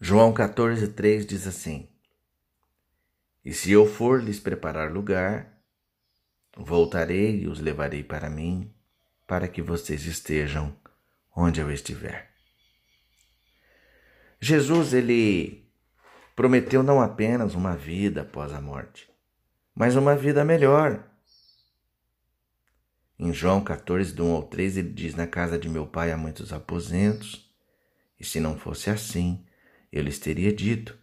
João 14,3 diz assim: E se eu for lhes preparar lugar, voltarei e os levarei para mim, para que vocês estejam onde eu estiver. Jesus, ele prometeu não apenas uma vida após a morte, mas uma vida melhor. Em João 14, do 1 ao 3, ele diz: Na casa de meu pai há muitos aposentos, e se não fosse assim, eu lhes teria dito: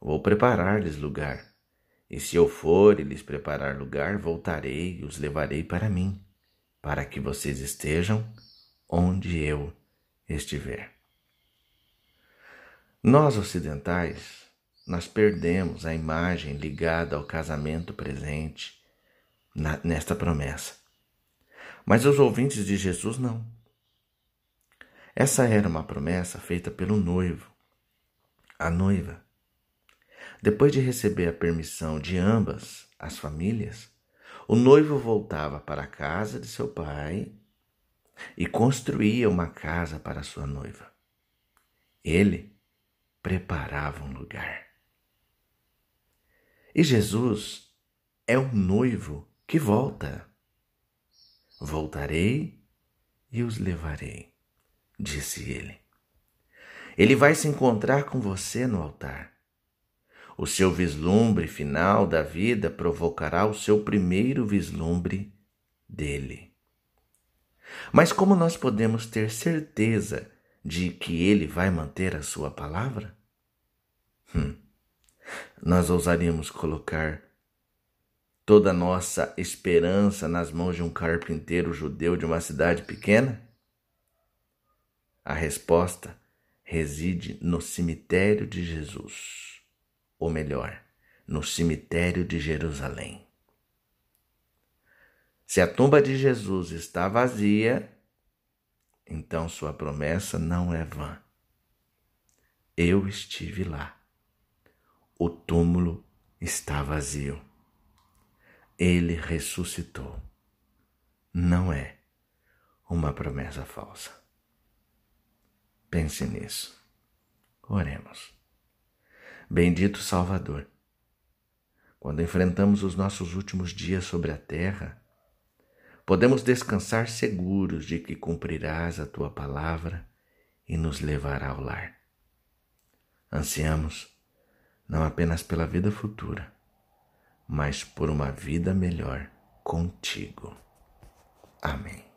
Vou preparar-lhes lugar. E se eu for e lhes preparar lugar, voltarei e os levarei para mim, para que vocês estejam onde eu estiver. Nós ocidentais, nós perdemos a imagem ligada ao casamento presente na, nesta promessa. Mas os ouvintes de Jesus não. Essa era uma promessa feita pelo noivo, a noiva. Depois de receber a permissão de ambas as famílias, o noivo voltava para a casa de seu pai e construía uma casa para sua noiva. Ele preparava um lugar. E Jesus é o noivo que volta. Voltarei e os levarei, disse ele. Ele vai se encontrar com você no altar. O seu vislumbre final da vida provocará o seu primeiro vislumbre dele. Mas como nós podemos ter certeza de que ele vai manter a sua palavra? Hum. Nós ousaríamos colocar toda a nossa esperança nas mãos de um carpinteiro judeu de uma cidade pequena? A resposta reside no cemitério de Jesus, ou melhor, no cemitério de Jerusalém. Se a tumba de Jesus está vazia, então sua promessa não é vã. Eu estive lá. O túmulo está vazio ele ressuscitou. Não é uma promessa falsa. Pense nisso. Oremos. Bendito Salvador, quando enfrentamos os nossos últimos dias sobre a terra, podemos descansar seguros de que cumprirás a tua palavra e nos levará ao lar. Ansiamos não apenas pela vida futura, mas por uma vida melhor contigo. Amém.